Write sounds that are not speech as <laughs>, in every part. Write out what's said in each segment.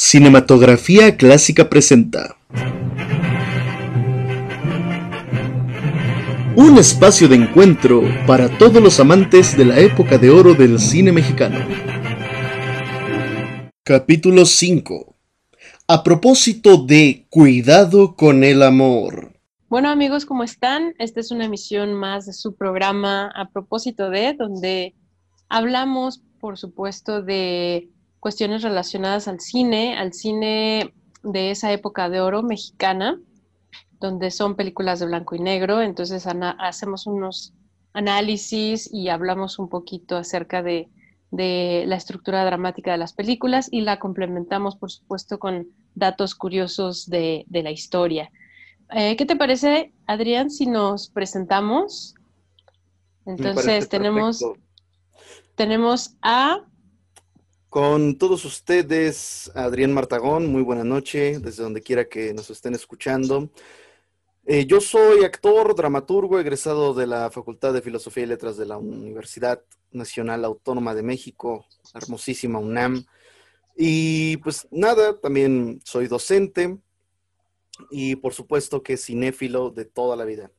Cinematografía Clásica presenta Un espacio de encuentro para todos los amantes de la época de oro del cine mexicano. Capítulo 5. A propósito de Cuidado con el amor. Bueno amigos, ¿cómo están? Esta es una emisión más de su programa a propósito de, donde hablamos, por supuesto, de cuestiones relacionadas al cine, al cine de esa época de oro mexicana, donde son películas de blanco y negro. Entonces hacemos unos análisis y hablamos un poquito acerca de, la estructura dramática de las películas y la complementamos, por supuesto, con datos curiosos de, la historia. Eh, ¿Qué te parece, Adrián, si nos presentamos? Entonces tenemos, tenemos a con todos ustedes, Adrián Martagón, muy buena noche, desde donde quiera que nos estén escuchando. Eh, yo soy actor, dramaturgo, egresado de la Facultad de Filosofía y Letras de la Universidad Nacional Autónoma de México, hermosísima UNAM. Y pues nada, también soy docente y por supuesto que cinéfilo de toda la vida.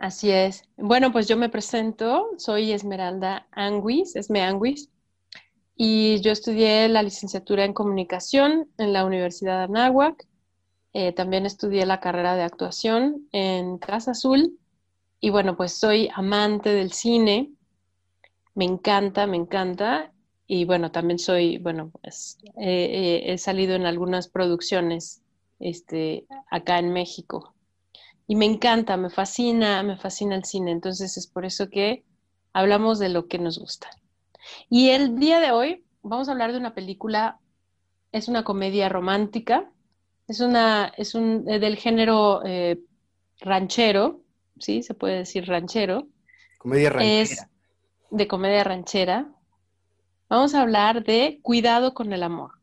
Así es. Bueno, pues yo me presento, soy Esmeralda Anguis, Esme Anguis, y yo estudié la licenciatura en comunicación en la Universidad de Anáhuac. Eh, también estudié la carrera de actuación en Casa Azul. Y bueno, pues soy amante del cine. Me encanta, me encanta. Y bueno, también soy, bueno, pues he salido en algunas producciones este, acá en México y me encanta, me fascina, me fascina el cine. Entonces es por eso que hablamos de lo que nos gusta. Y el día de hoy vamos a hablar de una película, es una comedia romántica, es una, es un eh, del género eh, ranchero, sí, se puede decir ranchero. Comedia ranchera. Es de comedia ranchera. Vamos a hablar de Cuidado con el amor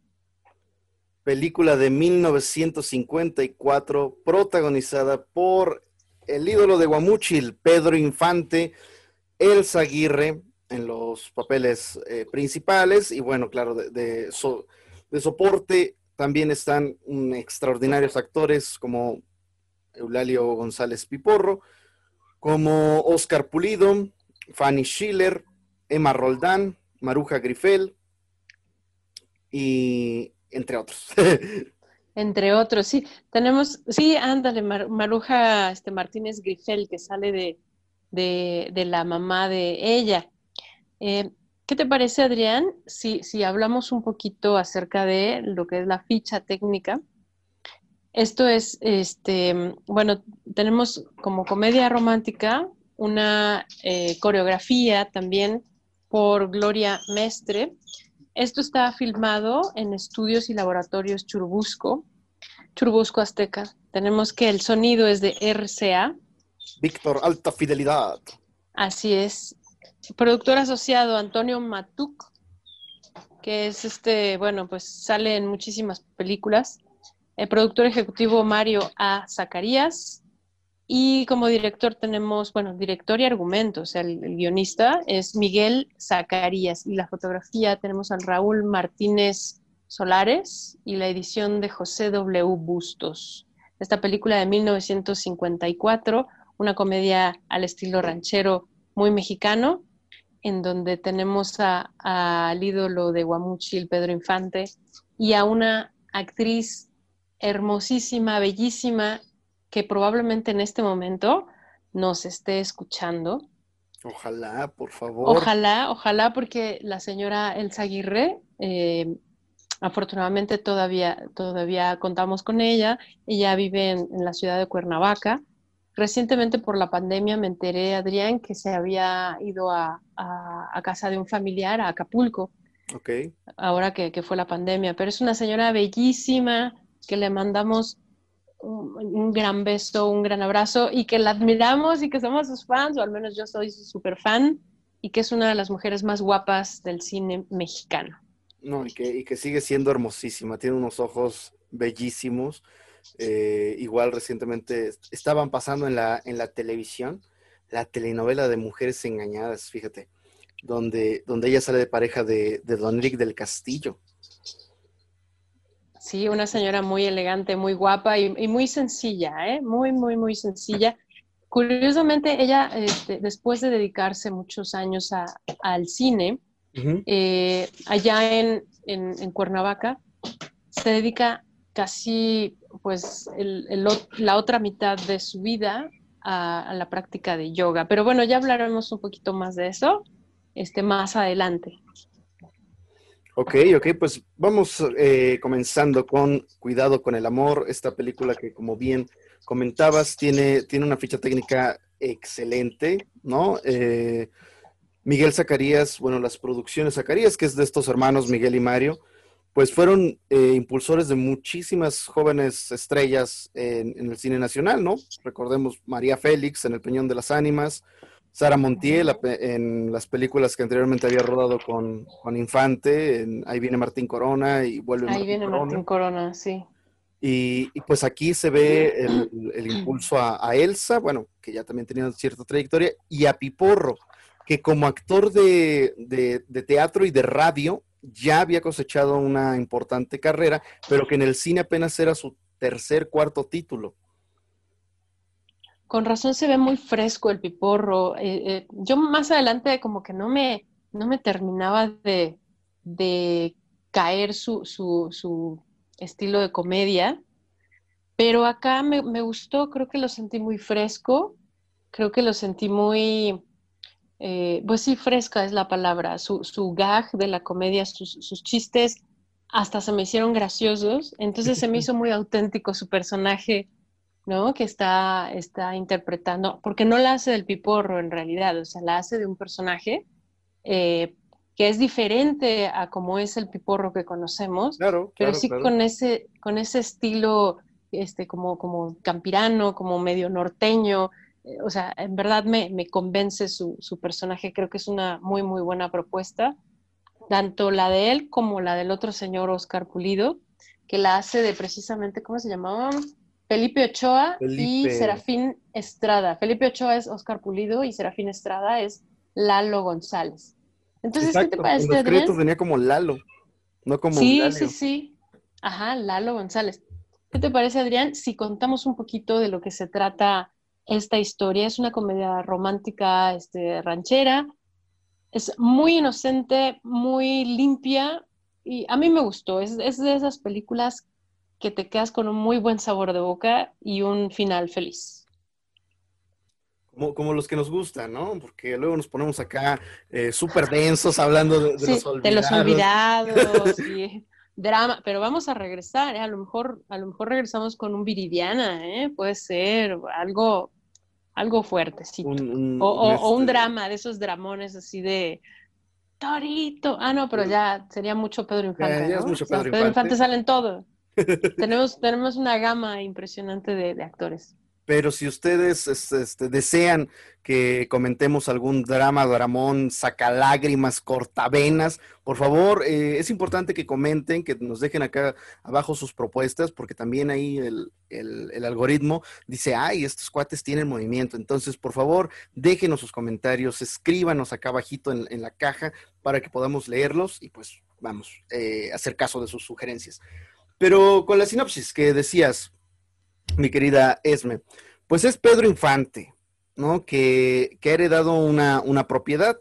película de 1954 protagonizada por el ídolo de Guamuchil, Pedro Infante, Elsa Aguirre en los papeles eh, principales y bueno, claro, de, de, soporte también están extraordinarios actores como Eulalio González Piporro, como Oscar Pulido, Fanny Schiller, Emma Roldán, Maruja Grifel y entre otros. <laughs> entre otros, sí. Tenemos, sí, ándale, Maruja este, Martínez Grifel, que sale de, de, la mamá de ella. Eh, ¿Qué te parece, Adrián, si, si hablamos un poquito acerca de lo que es la ficha técnica? Esto es, este, bueno, tenemos como comedia romántica una eh, coreografía también por Gloria Mestre, esto está filmado en estudios y laboratorios Churubusco, Churubusco Azteca. Tenemos que el sonido es de RCA. Víctor, alta fidelidad. Así es. Productor asociado Antonio Matuk, que es este, bueno, pues sale en muchísimas películas. El productor ejecutivo Mario A. Zacarías. Y como director tenemos, bueno, director y argumento, o sea, el, guionista es Miguel Zacarías y la fotografía tenemos a Raúl Martínez Solares y la edición de José W. Bustos. Esta película de 1954, una comedia al estilo ranchero muy mexicano, en donde tenemos al ídolo de Guamuchil, Pedro Infante, y a una actriz hermosísima, bellísima, que probablemente en este momento nos esté escuchando. Ojalá, por favor. Ojalá, ojalá, porque la señora Elsa Aguirre, eh, afortunadamente todavía, todavía contamos con ella. Ella vive en, la ciudad de Cuernavaca. Recientemente por la pandemia me enteré, Adrián, que se había ido a, casa de un familiar, a Acapulco. Ok. Ahora que, que fue la pandemia. Pero es una señora bellísima que le mandamos un, gran beso, un gran abrazo y que la admiramos y que somos sus fans, o al menos yo soy su super fan, y que es una de las mujeres más guapas del cine mexicano. No, y que, y que sigue siendo hermosísima, tiene unos ojos bellísimos. Eh, igual recientemente estaban pasando en la, en la televisión la telenovela de Mujeres Engañadas, fíjate, donde, donde ella sale de pareja de, de Don Rick del Castillo. Sí, una señora muy elegante, muy guapa y, muy sencilla, ¿eh? Muy, muy, muy sencilla. Curiosamente, ella, este, después de dedicarse muchos años al cine, eh, allá en, en, Cuernavaca, se dedica casi, pues, la otra mitad de su vida a, la práctica de yoga. Pero bueno, ya hablaremos un poquito más de eso este, más adelante. Ok, ok, pues vamos eh, comenzando con Cuidado con el Amor, esta película que como bien comentabas tiene, tiene una ficha técnica excelente, ¿no? Eh, Miguel Zacarías, bueno, las producciones Zacarías, que es de estos hermanos Miguel y Mario, pues fueron eh, impulsores de muchísimas jóvenes estrellas en, el cine nacional, ¿no? Recordemos María Félix en El Peñón de las Ánimas, Sara Montiel en las películas que anteriormente había rodado con, Infante, en Ahí viene Martín Corona y vuelve Ahí viene Martín Corona, sí. Y, pues aquí se ve el, impulso a, Elsa, bueno, que ya también tenía cierta trayectoria, y a Piporro, que como actor de, de teatro y de radio ya había cosechado una importante carrera, pero que en el cine apenas era su tercer, cuarto título. Con razón se ve muy fresco el piporro. Eh, eh, yo más adelante como que no me, no me terminaba de, caer su, su, estilo de comedia, pero acá me, gustó, creo que lo sentí muy fresco, creo que lo sentí muy, eh, pues sí, fresca es la palabra, su, su gag de la comedia, sus, chistes hasta se me hicieron graciosos, entonces se me <laughs> hizo muy auténtico su personaje, ¿no? Que está, está interpretando, porque no la hace del piporro en realidad, o sea, la hace de un personaje eh, que es diferente a como es el piporro que conocemos, claro, pero sí con ese, con ese estilo este, como, como campirano, como medio norteño, eh, o sea, en verdad me, me convence su, su, personaje, creo que es una muy, muy buena propuesta, tanto la de él como la del otro señor Oscar Pulido, que la hace de precisamente, ¿cómo se llamaba? Felipe Ochoa y Serafín Estrada. Felipe Ochoa es Oscar Pulido y Serafín Estrada es Lalo González. Entonces, ¿qué te parece? En los créditos venía como Lalo, no como Sí, sí, sí. Ajá, Lalo González. ¿Qué te parece, Adrián? Si contamos un poquito de lo que se trata esta historia. Es una comedia romántica, este, ranchera. Es muy inocente, muy limpia y a mí me gustó. Es, es de esas películas que te quedas con un muy buen sabor de boca y un final feliz. Como, como, los que nos gustan, ¿no? Porque luego nos ponemos acá eh, súper densos hablando de, los olvidados. De los olvidados, <laughs> y drama, pero vamos a regresar, ¿eh? A lo mejor, a lo mejor regresamos con un Viridiana, ¿eh? Puede ser algo, algo fuerte, sí. o, o, un este drama, de esos dramones así de Torito. Ah, no, pero ya sería mucho Pedro Infante. Ya, es mucho Pedro, Infante. Pedro Infante sale en todo tenemos, tenemos una gama impresionante de, actores. Pero si ustedes este, desean que comentemos algún drama, dramón, sacalágrimas, cortavenas, por favor, eh, es importante que comenten, que nos dejen acá abajo sus propuestas, porque también ahí el, algoritmo dice, ay, estos cuates tienen movimiento. Entonces, por favor, déjenos sus comentarios, escríbanos acá abajito en, la caja para que podamos leerlos y pues vamos, eh, hacer caso de sus sugerencias. Pero con la sinopsis que decías, mi querida Esme, pues es Pedro Infante, ¿no? Que, ha heredado una, propiedad,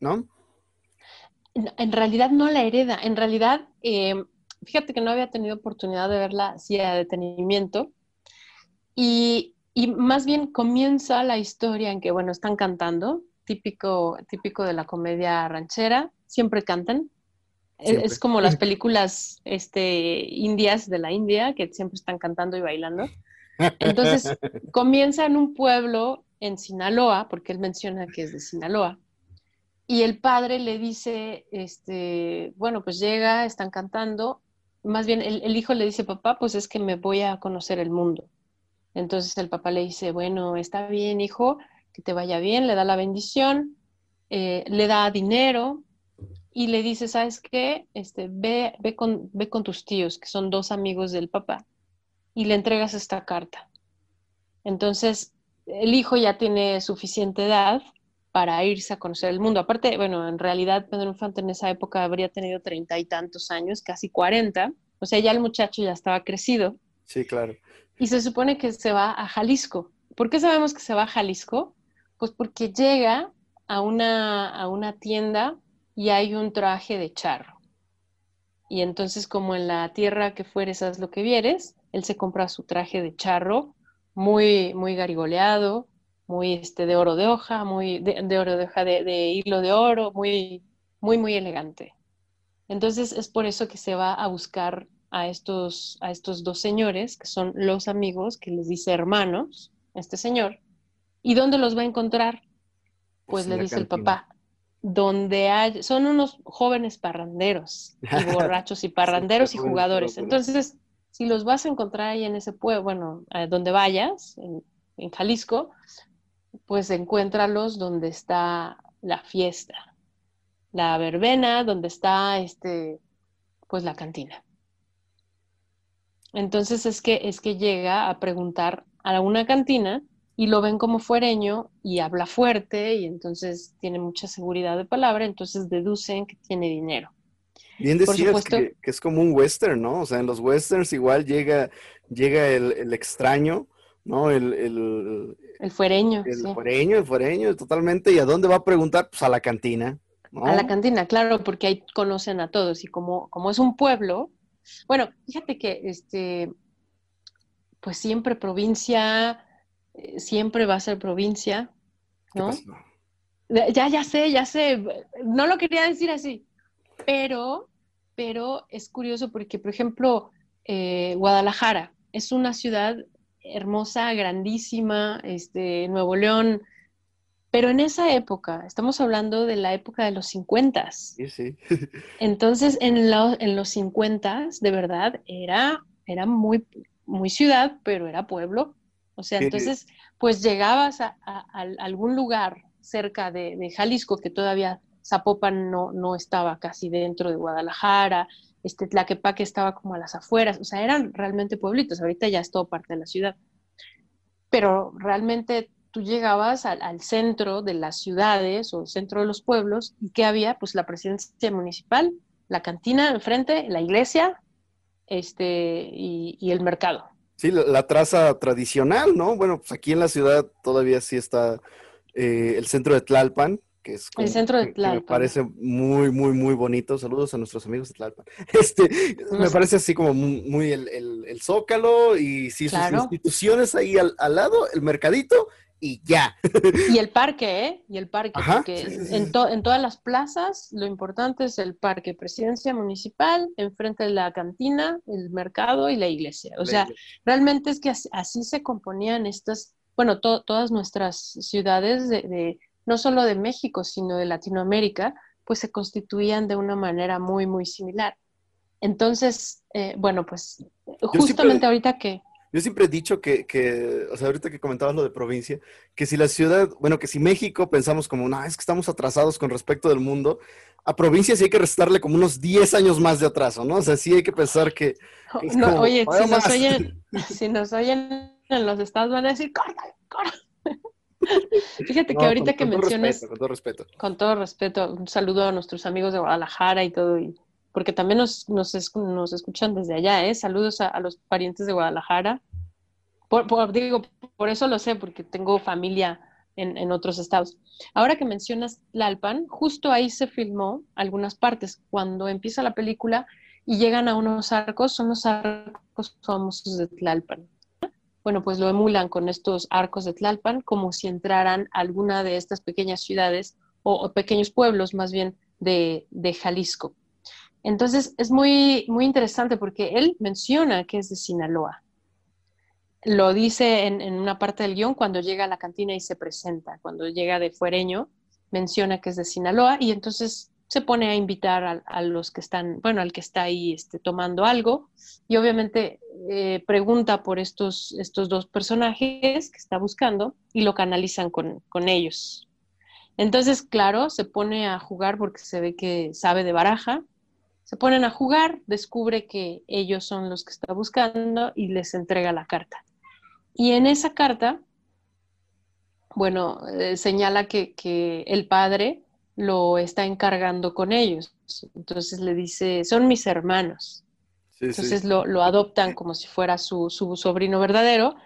¿no? En realidad no la hereda, en realidad, eh, fíjate que no había tenido oportunidad de verla así a detenimiento y, y, más bien comienza la historia en que, bueno, están cantando, típico, típico de la comedia ranchera, siempre cantan, es como las <laughs> películas este, indias de la India, que siempre están cantando y bailando. Entonces, <laughs> comienza en un pueblo en Sinaloa, porque él menciona que es de Sinaloa, y el padre le dice, este, bueno, pues llega, están cantando, más bien el, hijo le dice, papá, pues es que me voy a conocer el mundo. Entonces el papá le dice, bueno, está bien, hijo, que te vaya bien, le da la bendición, eh, le da dinero, y le dice, ¿sabes qué? Este, ve, ve, con, ve con tus tíos, que son dos amigos del papá, y le entregas esta carta. Entonces, el hijo ya tiene suficiente edad para irse a conocer el mundo. Aparte, bueno, en realidad Pedro Infante en esa época habría tenido treinta y tantos años, casi cuarenta, o sea, ya el muchacho ya estaba crecido. Sí, claro. Y se supone que se va a Jalisco. ¿Por qué sabemos que se va a Jalisco? Pues porque llega a una, a una tienda y hay un traje de charro. Y entonces, como en la tierra que fueres, haz lo que vieres, él se compra su traje de charro, muy, muy garigoleado, muy este, de oro de hoja, muy de, oro de hoja de, hilo de oro, muy, muy, muy elegante. Entonces es por eso que se va a buscar a estos, a estos dos señores, que son los amigos, que les dice hermanos, este señor. ¿Y dónde los va a encontrar? Pues, pues le dice el papá, donde hay, son unos jóvenes parranderos, y <laughs> borrachos y parranderos y jugadores. Entonces, si los vas a encontrar ahí en ese pueblo, bueno, donde vayas, en, en Jalisco, pues encuéntralos donde está la fiesta, la verbena, donde está este, pues la cantina. Entonces es que, es que llega a preguntar a una cantina y lo ven como fuereño y habla fuerte y entonces tiene mucha seguridad de palabra, entonces deducen que tiene dinero. Bien decías que, es como un western, ¿no? O sea, en los westerns igual llega, llega el, extraño, ¿no? El, el fuereño. El fuereño, el fueño, totalmente. ¿Y a dónde va a preguntar? Pues a la cantina. A la cantina, claro, porque ahí conocen a todos. Y como, como es un pueblo, bueno, fíjate que este, pues siempre provincia, siempre va a ser provincia, ¿no? Ya, ya sé, ya sé. No lo quería decir así, pero, pero es curioso porque, por ejemplo, eh, Guadalajara es una ciudad hermosa, grandísima, este, Nuevo León. Pero en esa época, estamos hablando de la época de los 50. Sí, sí. <laughs> Entonces, en, en los 50, de verdad, era, era muy, muy ciudad, pero era pueblo. O sea, entonces, pues llegabas a, algún lugar cerca de, de, Jalisco, que todavía Zapopan no, no estaba casi dentro de Guadalajara, este Tlaquepaque estaba como a las afueras, o sea, eran realmente pueblitos, ahorita ya es todo parte de la ciudad. Pero realmente tú llegabas al, centro de las ciudades o centro de los pueblos y ¿qué había? Pues la presidencia municipal, la cantina enfrente, la iglesia este, y, el mercado. Sí, la, traza tradicional, ¿no? Bueno, pues aquí en la ciudad todavía sí está eh, el centro de Tlalpan, el centro de Tlalpan. me parece muy, muy, muy bonito. Saludos a nuestros amigos de Tlalpan. <laughs> Este, me parece así como muy, el, Zócalo y sí, sus instituciones ahí al, lado, el mercadito y ya. Y el parque, ¿eh? Y el parque, porque En, en, todas las plazas lo importante es el parque, presidencia municipal, enfrente de la cantina, el mercado y la iglesia. O sea, realmente es que así, se componían estas, bueno, todas nuestras ciudades de no solo de México, sino de Latinoamérica, pues se constituían de una manera muy, muy similar. Entonces, eh, bueno, pues justamente ahorita que... Yo siempre he dicho que, que, o sea, ahorita que comentabas lo de provincia, que si la ciudad, bueno, que si México pensamos como, no, es que estamos atrasados con respecto del mundo, a provincia sí hay que restarle como unos 10 años más de atraso, ¿no? O sea, sí hay que pensar que... oye, si nos, oyen, <laughs> si nos oyen en los estados van a decir, córtale, córtale. <laughs> Fíjate que ahorita que mencionas. con todo respeto. Con todo respeto. Un saludo a nuestros amigos de Guadalajara y todo. Y, porque también nos, nos, escuchan desde allá, ¿eh? Saludos a, los parientes de Guadalajara. Por, digo, por eso lo sé, porque tengo familia en, otros estados. Ahora que mencionas Tlalpan, justo ahí se filmó algunas partes. Cuando empieza la película y llegan a unos arcos, son los arcos famosos de Tlalpan bueno, pues lo emulan con estos arcos de Tlalpan como si entraran a alguna de estas pequeñas ciudades o, pequeños pueblos más bien de, Jalisco. Entonces es muy, muy interesante porque él menciona que es de Sinaloa. Lo dice en, una parte del guion cuando llega a la cantina y se presenta. Cuando llega de fuereño, menciona que es de Sinaloa y entonces se pone a invitar a, los que están, bueno, al que está ahí este, tomando algo y obviamente eh, pregunta por estos, estos dos personajes que está buscando y lo canalizan con, con, ellos. Entonces, claro, se pone a jugar porque se ve que sabe de baraja, se ponen a jugar, descubre que ellos son los que está buscando y les entrega la carta. Y en esa carta bueno, eh, señala que, que el padre lo está encargando con ellos. Entonces le dice, son mis hermanos. Entonces Lo, lo, adoptan como si fuera su, su sobrino verdadero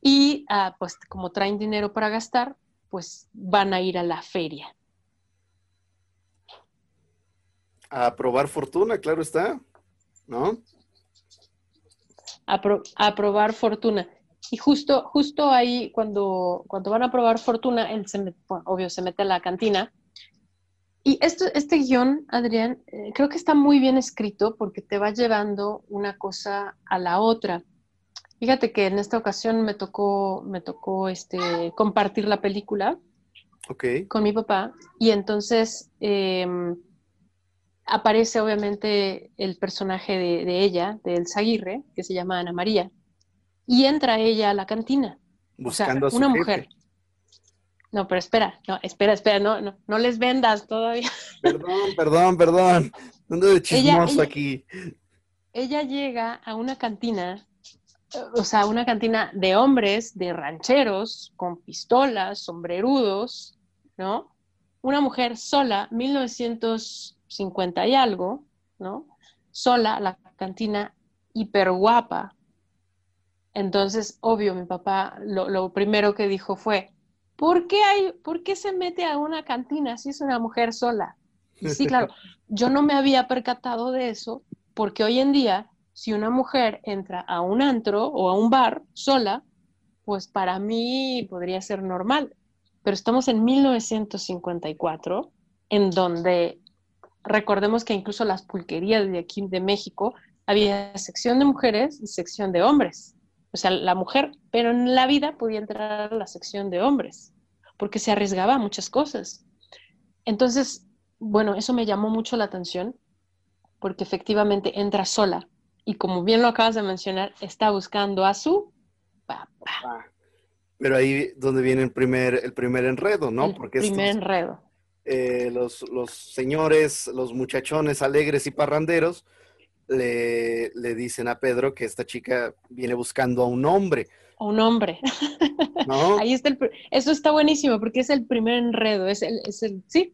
y ah, pues como traen dinero para gastar, pues van a ir a la feria. A probar fortuna, claro está, ¿no? A, probar fortuna. Y justo, justo ahí, cuando, cuando van a probar fortuna, él se obvio se mete a la cantina y esto, este guion, Adrián, eh, creo que está muy bien escrito porque te va llevando una cosa a la otra. Fíjate que en esta ocasión me tocó, me tocó este, compartir la película con mi papá y entonces em, aparece obviamente el personaje de, ella, de Elsa Aguirre, que se llama Ana María, y entra ella a la cantina. Buscando a una mujer. No, pero espera, no, espera, espera, no, no, no les vendas todavía. <laughs> Perdón, perdón, perdón. ¿Dónde de chismoso aquí? Ella llega a una cantina, o sea, una cantina de hombres, de rancheros, con pistolas, sombrerudos, ¿no? Una mujer sola, 1950 y algo, ¿no? Sola, la cantina hiper guapa. Entonces, obvio, mi papá lo, lo primero que dijo fue, ¿por qué, hay, ¿por qué se mete a una cantina si es una mujer sola? Y sí, claro, <laughs> yo no me había percatado de eso porque hoy en día, si una mujer entra a un antro o a un bar sola, pues para mí podría ser normal. Pero estamos en 1954, en donde recordemos que incluso las pulquerías de aquí de México había sección de mujeres y sección de hombres o sea, la mujer, pero en la vida podía entrar a la sección de hombres, porque se arriesgaba a muchas cosas. Entonces, bueno, eso me llamó mucho la atención, porque efectivamente entra sola y como bien lo acabas de mencionar, está buscando a su papá. Pero ahí donde viene el primer, el primer enredo, ¿no? El porque primer enredo. Eh, los, los señores, los muchachones alegres y parranderos, le, le, dicen a Pedro que esta chica viene buscando a un hombre. A un hombre. <laughs> ¿No? Ahí está el, eso está buenísimo porque es el primer enredo, es el, es el, sí,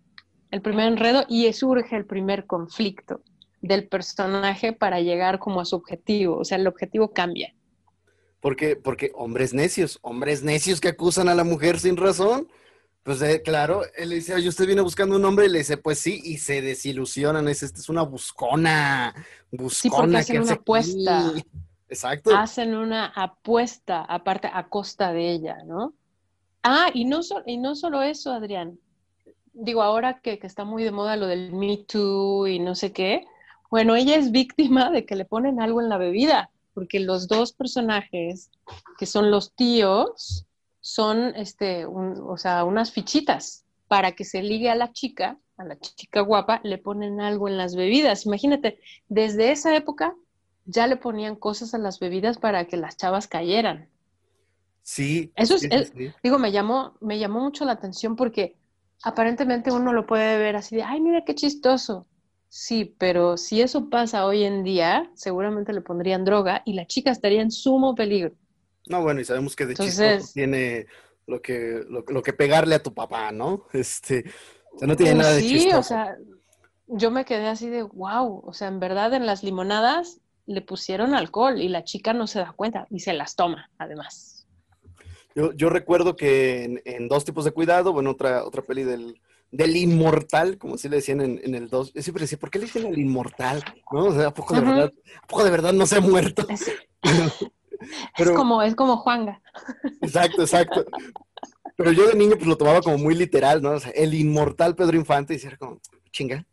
el primer enredo y surge el primer conflicto del personaje para llegar como a su objetivo, o sea, el objetivo cambia. Porque, porque hombres necios, hombres necios que acusan a la mujer sin razón, pues eh, claro, él le dice, oye, usted viene buscando un hombre, y le dice, pues sí, y se desilusionan, es, es una buscona, buscona sí, hacen una apuesta. Exacto. Hacen una apuesta, aparte, a costa de ella, ¿no? Ah, y no, y no solo eso, Adrián. Digo, ahora que, que está muy de moda lo del Me Too y no sé qué, bueno, ella es víctima de que le ponen algo en la bebida, porque los dos personajes, que son los tíos, son, este, o sea, unas fichitas para que se ligue a la chica, a la chica guapa, le ponen algo en las bebidas. Imagínate, desde esa época ya le ponían cosas a las bebidas para que las chavas cayeran. Sí. Eso es, digo, me llamó, me llamó mucho la atención porque aparentemente uno lo puede ver así de, ay, mira qué chistoso. Sí, pero si eso pasa hoy en día, seguramente le pondrían droga y la chica estaría en sumo peligro. No, bueno, y sabemos que de chistoso tiene lo que, lo, que pegarle a tu papá, ¿no? Este, o sea, no tiene nada de sí, o sea, yo me quedé así de, wow, o sea, en verdad en las limonadas le pusieron alcohol y la chica no se da cuenta y se las toma, además. Yo, yo recuerdo que en, Dos tipos de cuidado, bueno, otra, otra peli del, del inmortal, como si le decían en, el dos, yo siempre decía, ¿por qué le dicen el inmortal? ¿No? O sea, ¿a poco de verdad, ¿a poco de verdad no se ha muerto? es <laughs> <laughs> como, es como Juanga. Exacto, exacto. Pero yo de niño pues lo tomaba como muy literal, ¿no? O sea, el inmortal Pedro Infante, y era como, chinga,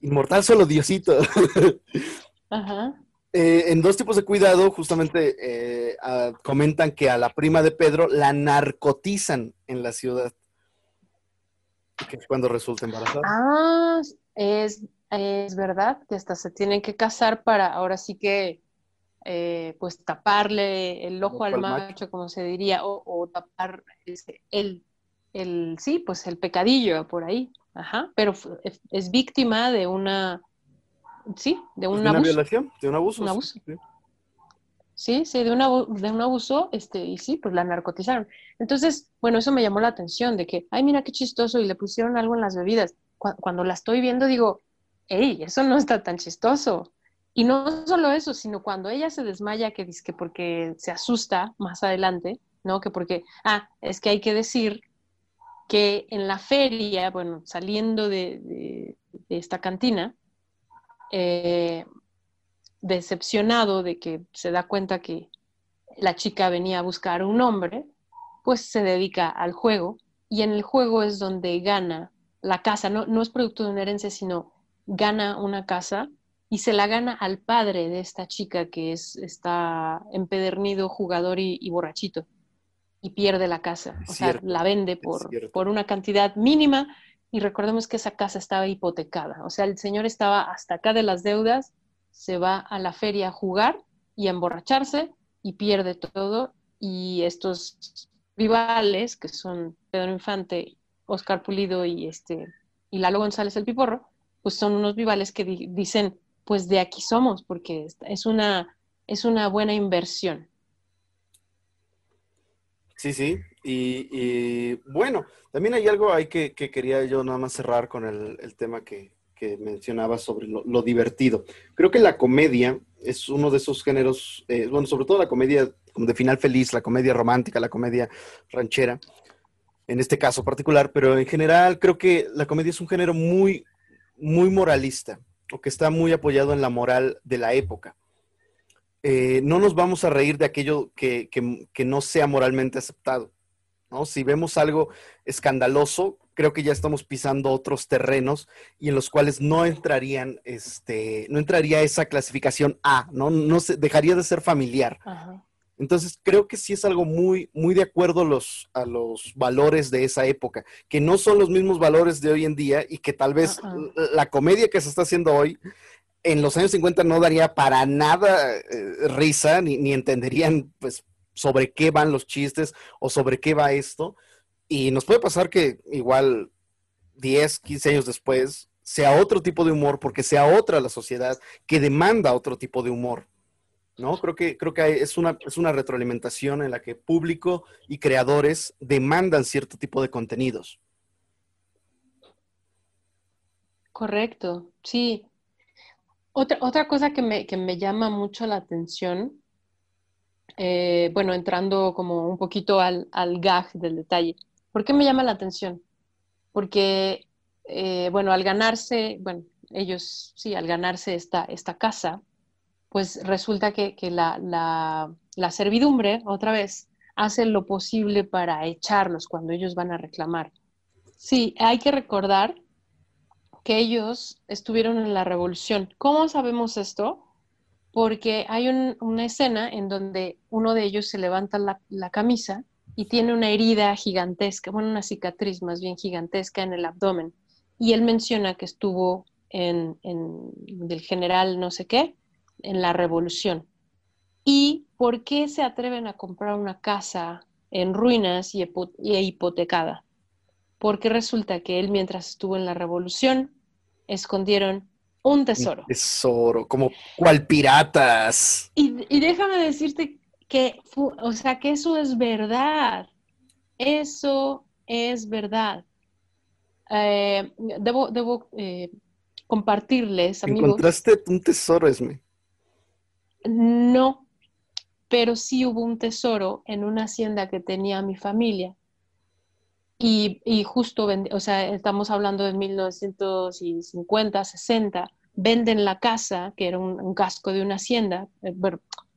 inmortal solo Diosito. <laughs> Ajá. Eh, en dos tipos de cuidado, justamente eh, comentan que a la prima de Pedro la narcotizan en la ciudad. Que es cuando resulta embarazada. Ah, es, es verdad que hasta se tienen que casar para ahora sí que eh, pues taparle el ojo al macho, como se diría, o, tapar el, el, sí, pues el pecadillo por ahí, ajá, pero es, víctima de una, sí, de una abuso. violación, de un abuso. Un abuso. Sí, sí, de, una, de un abuso, este, y sí, pues la narcotizaron. Entonces, bueno, eso me llamó la atención, de que, ay, mira qué chistoso, y le pusieron algo en las bebidas. cuando la estoy viendo, digo, hey, eso no está tan chistoso. Y no solo eso, sino cuando ella se desmaya, que dice que porque se asusta más adelante, ¿no? Que porque, ah, es que hay que decir que en la feria, bueno, saliendo de, esta cantina, eh, decepcionado de que se da cuenta que la chica venía a buscar un hombre, pues se dedica al juego y en el juego es donde gana la casa, no, no es producto de una herencia, sino gana una casa y se la gana al padre de esta chica que es, está empedernido, jugador y, borrachito, y pierde la casa. o sea, la vende por, por una cantidad mínima y recordemos que esa casa estaba hipotecada. O sea, el señor estaba hasta acá de las deudas, se va a la feria a jugar y a emborracharse y pierde todo. Y estos rivales, que son Pedro Infante, Oscar Pulido y, este, y Lalo González el Piporro, pues son unos rivales que dicen, pues de aquí somos, porque es una, es una buena inversión. Sí, sí. Y, bueno, también hay algo ahí que, quería yo nada más cerrar con el, tema que, mencionaba sobre lo, divertido. Creo que la comedia es uno de esos géneros, eh, bueno, sobre todo la comedia como de final feliz, la comedia romántica, la comedia ranchera, en este caso particular, pero en general creo que la comedia es un género muy, muy moralista o que está muy apoyado en la moral de la época. Eh, no nos vamos a reír de aquello que, no sea moralmente aceptado. ¿no? Si vemos algo escandaloso, creo que ya estamos pisando otros terrenos y en los cuales no entrarían, este, no entraría esa clasificación A, ¿no? no se, dejaría de ser familiar. Entonces, creo que sí es algo muy, muy de acuerdo a los, a los valores de esa época, que no son los mismos valores de hoy en día y que tal vez la comedia que se está haciendo hoy en los años 50 no daría para nada eh, risa, ni, ni, entenderían pues sobre qué van los chistes o sobre qué va esto. Y nos puede pasar que igual 10, 15 años después sea otro tipo de humor, porque sea otra la sociedad que demanda otro tipo de humor. ¿No? Creo que, creo que es, una, es una retroalimentación en la que público y creadores demandan cierto tipo de contenidos. Correcto, sí. Otra, otra cosa que me, llama mucho la atención, eh, bueno, entrando como un poquito al, al, gag del detalle, ¿por qué me llama la atención? Porque, eh, bueno, al ganarse, bueno, ellos, sí, al ganarse esta, esta casa, pues resulta que, la, servidumbre, otra vez, hace lo posible para echarlos cuando ellos van a reclamar. Sí, hay que recordar que ellos estuvieron en la revolución. ¿Cómo sabemos esto? Porque hay una escena en donde uno de ellos se levanta la, camisa y tiene una herida gigantesca, bueno, una cicatriz más bien gigantesca en el abdomen. Y él menciona que estuvo en, en del general no sé qué, en la revolución. ¿Y por qué se atreven a comprar una casa en ruinas y, hipotecada? Porque resulta que él, mientras estuvo en la revolución, escondieron un tesoro. tesoro, como cual piratas. Y, déjame decirte que, o sea, que eso es verdad. Eso es verdad. Eh, debo, debo eh, compartirles, amigos. Encontraste un tesoro, Esme. No, pero sí hubo un tesoro en una hacienda que tenía mi familia. Y, justo, o sea, estamos hablando de 1950, 60, venden la casa, que era un, casco de una hacienda. Eh,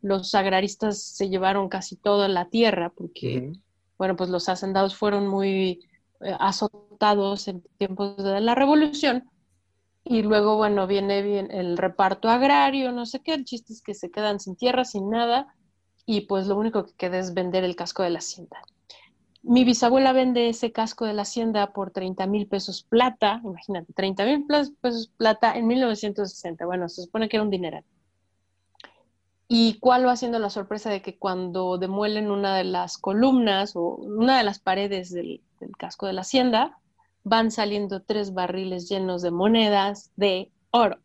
los agraristas se llevaron casi toda la tierra porque, bueno, pues los hacendados fueron muy eh, azotados en tiempos de la revolución y luego, bueno, viene bien el reparto agrario, no sé qué, el chiste es que se quedan sin tierra, sin nada, y pues lo único que queda es vender el casco de la hacienda. Mi bisabuela vende ese casco de la hacienda por 30 mil pesos plata, imagínate, 30 mil pesos plata en 1960, bueno, se supone que era un dineral. ¿Y cuál va siendo la sorpresa de que cuando demuelen una de las columnas o una de las paredes del casco de la hacienda, van saliendo tres barriles llenos de monedas de oro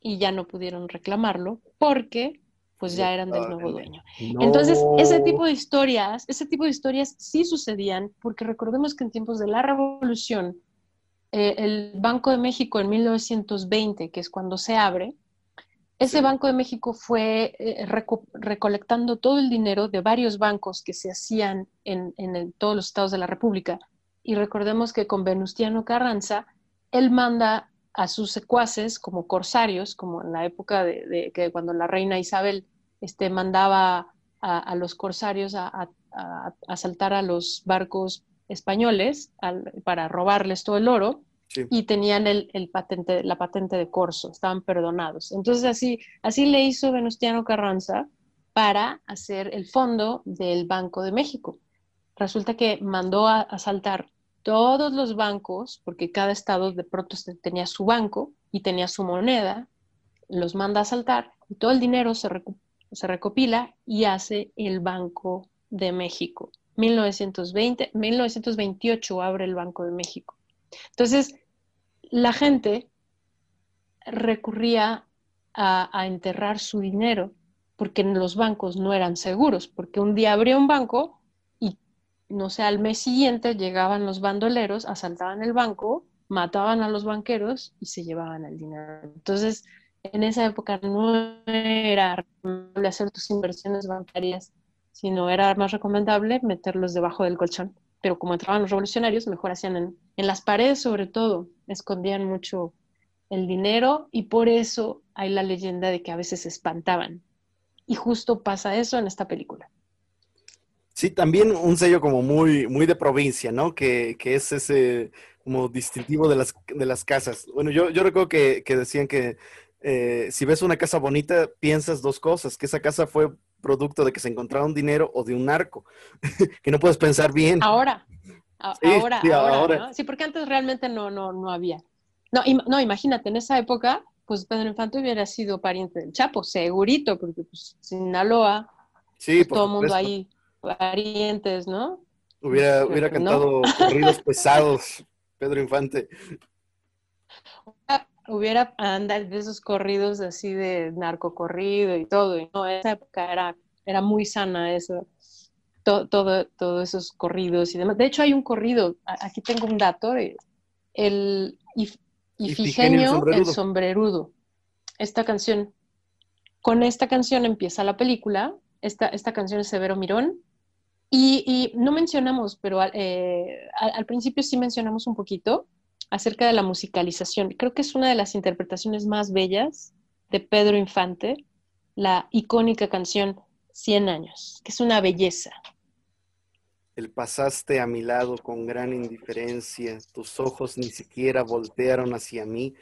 y ya no pudieron reclamarlo porque pues ya eran del nuevo dueño. Entonces, ese tipo de historias, ese tipo de historias sí sucedían, porque recordemos que en tiempos de la revolución, eh, el Banco de México en 1920, que es cuando se abre, ese Banco de México fue eh, recolectando todo el dinero de varios bancos que se hacían en, todos los estados de la República. Y recordemos que con Venustiano Carranza, él manda a sus secuaces como corsarios, como en la época de, que cuando la reina Isabel este, mandaba a, los corsarios a, asaltar a los barcos españoles para robarles todo el oro y tenían el, patente, la patente de corso, estaban perdonados. Entonces así, así le hizo Venustiano Carranza para hacer el fondo del Banco de México. Resulta que mandó a asaltar todos los bancos, porque cada estado de pronto tenía su banco y tenía su moneda, los manda a asaltar y todo el dinero se, recopila y hace el Banco de México. 1920, 1928 abre el Banco de México. Entonces, la gente recurría a, enterrar su dinero porque los bancos no eran seguros, porque un día abría un banco no sé, al mes siguiente llegaban los bandoleros, asaltaban el banco, mataban a los banqueros y se llevaban el dinero. Entonces, en esa época no era recomendable hacer tus inversiones bancarias, sino era más recomendable meterlos debajo del colchón pero como entraban los revolucionarios, mejor hacían en, las paredes sobre todo, escondían mucho el dinero y por eso hay la leyenda de que a veces se espantaban. Y justo pasa eso en esta película. Sí, también un sello como muy, muy de provincia, ¿no? Que, es ese como distintivo de las, de las casas. Bueno, yo, yo recuerdo que, decían que eh, si ves una casa bonita, piensas dos cosas, que esa casa fue producto de que se encontraba un dinero o de un narco, <laughs> que no puedes pensar bien. Ahora, ahora, ahora, Sí, porque antes realmente no, no, no había. No, no, imagínate, en esa época, pues Pedro Infante hubiera sido pariente del Chapo, segurito, porque pues Sinaloa, sí, pues, todo el mundo ahí, parientes, ¿no? Hubiera, hubiera cantado corridos pesados, Pedro Infante hubiera andado de esos corridos así de narcocorrido y todo, y no, esa época era, era muy sana eso, todo, todo, todos esos corridos y demás. De hecho, hay un corrido, aquí tengo un dato, eh, el Ifigenio, el, sombrerudo. Esta canción, con esta canción empieza la película, esta, esta canción es Severo Mirón, y, no mencionamos, pero eh, al principio sí mencionamos un poquito, acerca de la musicalización. Creo que es una de las interpretaciones más bellas de Pedro Infante, la icónica canción Cien años, que es una belleza. El pasaste a mi lado con gran indiferencia, tus ojos ni siquiera voltearon hacia mí,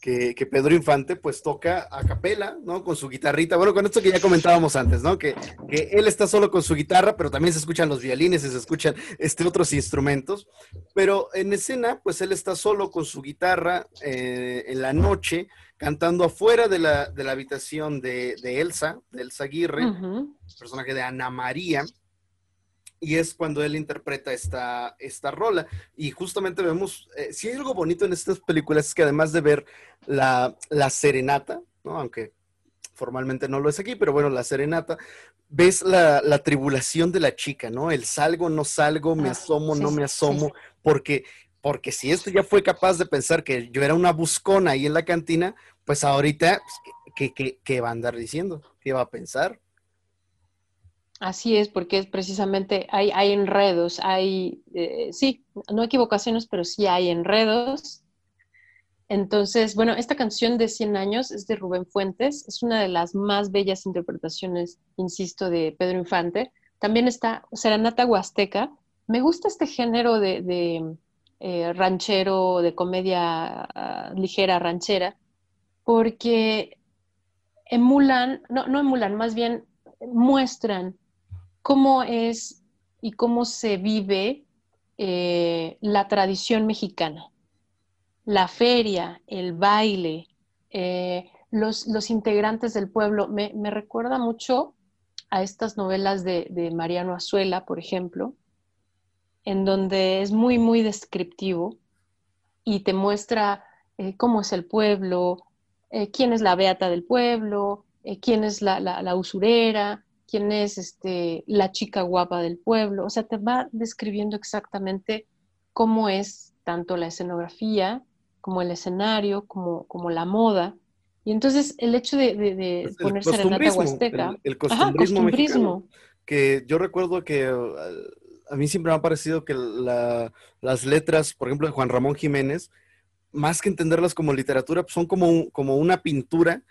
que, Pedro Infante pues toca a capela, ¿no? Con su guitarrita. Bueno, con esto que ya comentábamos antes, ¿no? Que, que, él está solo con su guitarra, pero también se escuchan los violines y se escuchan este, otros instrumentos. Pero en escena, pues él está solo con su guitarra eh, en la noche, cantando afuera de la, de la habitación de, de, Elsa, de Elsa Aguirre, personaje de Ana María y es cuando él interpreta esta, esta rola. Y justamente vemos, eh, si hay algo bonito en estas películas es que además de ver la, serenata, ¿no? aunque formalmente no lo es aquí, pero bueno, la serenata, ves la, tribulación de la chica, ¿no? El salgo, no salgo, me ah, asomo, no me asomo, porque porque si esto ya fue capaz de pensar que yo era una buscona ahí en la cantina, pues ahorita, pues, ¿qué, qué va a andar diciendo? ¿Qué va a pensar? Así es, porque es precisamente hay, enredos, hay, eh, sí, no equivocaciones, pero sí hay enredos. Entonces, bueno, esta canción de 100 años es de Rubén Fuentes, es una de las más bellas interpretaciones, insisto, de Pedro Infante. También está Serenata Huasteca. Me gusta este género de, de eh, ranchero, de comedia ah, ligera, ranchera, porque emulan, no, no emulan, más bien muestran cómo es y cómo se vive eh, la tradición mexicana. La feria, el baile, eh, los, integrantes del pueblo. Me, recuerda mucho a estas novelas de, Mariano Azuela, por ejemplo, en donde es muy, muy descriptivo y te muestra eh, cómo es el pueblo, quién es la beata del pueblo, quién es la, la, usurera, quién es este, la chica guapa del pueblo. O sea, te va describiendo exactamente cómo es tanto la escenografía como el escenario, como, como la moda. Y entonces el hecho de, de, poner serenata huasteca. El, costumbrismo, que yo recuerdo que a mí siempre me ha parecido que las letras, por ejemplo, de Juan Ramón Jiménez, más que entenderlas como literatura, pues son como, como una pintura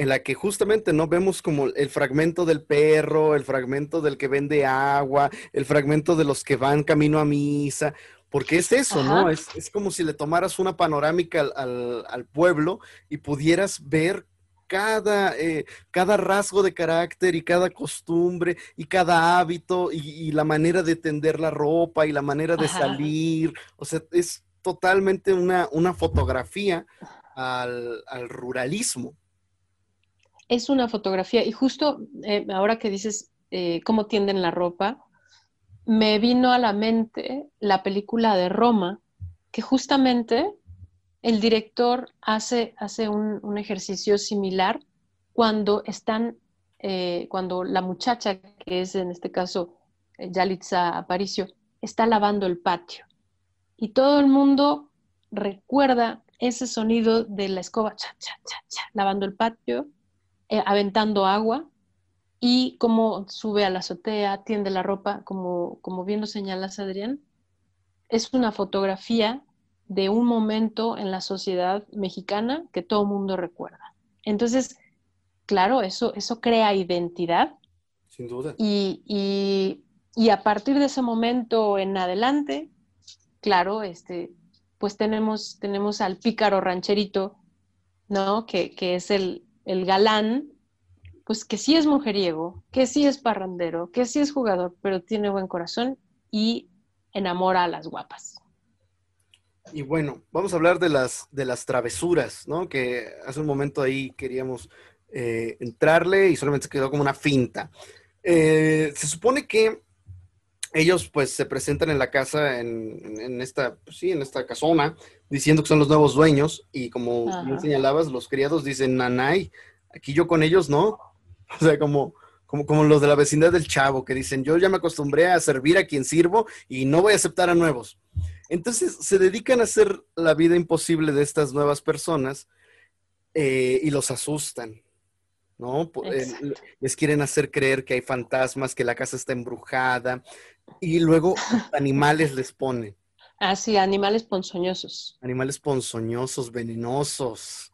en la que justamente no vemos como el fragmento del perro, el fragmento del que vende agua, el fragmento de los que van camino a misa, porque es eso, ¿no? Es, como si le tomaras una panorámica al, pueblo y pudieras ver cada, eh, cada rasgo de carácter y cada costumbre y cada hábito y, la manera de tender la ropa y la manera de salir. O sea, es totalmente una, una fotografía al, ruralismo. Es una fotografía y justo eh, ahora que dices eh, cómo tienden la ropa, me vino a la mente la película de Roma, que justamente el director hace, hace un, ejercicio similar cuando están, eh, cuando la muchacha, que es en este caso Yalitza Aparicio, está lavando el patio. Y todo el mundo recuerda ese sonido de la escoba, lavando el patio, eh, aventando agua, y cómo sube a la azotea, tiende la ropa, como, como bien lo señalas, Adrián, es una fotografía de un momento en la sociedad mexicana que todo el mundo recuerda. Entonces, claro, eso, eso crea identidad. Sin duda. Y, a partir de ese momento en adelante, claro, este, pues tenemos, tenemos al pícaro rancherito, ¿no? Que, que es el, el galán pues que sí es mujeriego, que sí es parrandero, que sí es jugador, pero tiene buen corazón y enamora a las guapas. Y bueno, vamos a hablar de las, de las travesuras, ¿no? Que hace un momento ahí queríamos eh, entrarle y solamente se quedó como una finta. Eh, se supone que ellos pues se presentan en la casa, en, esta, pues, sí, en esta casona, diciendo que son los nuevos dueños y como bien señalabas, los criados dicen, nanay, aquí yo con ellos no, <laughs> O sea, como, como, como los de la vecindad del chavo que dicen, yo ya me acostumbré a servir a quien sirvo y no voy a aceptar a nuevos. Entonces se dedican a hacer la vida imposible de estas nuevas personas eh, y los asustan, ¿no? Eh, les quieren hacer creer que hay fantasmas, que la casa está embrujada y luego <laughs> animales les ponen. Ah, sí, animales ponzoñosos. Animales ponzoñosos, venenosos.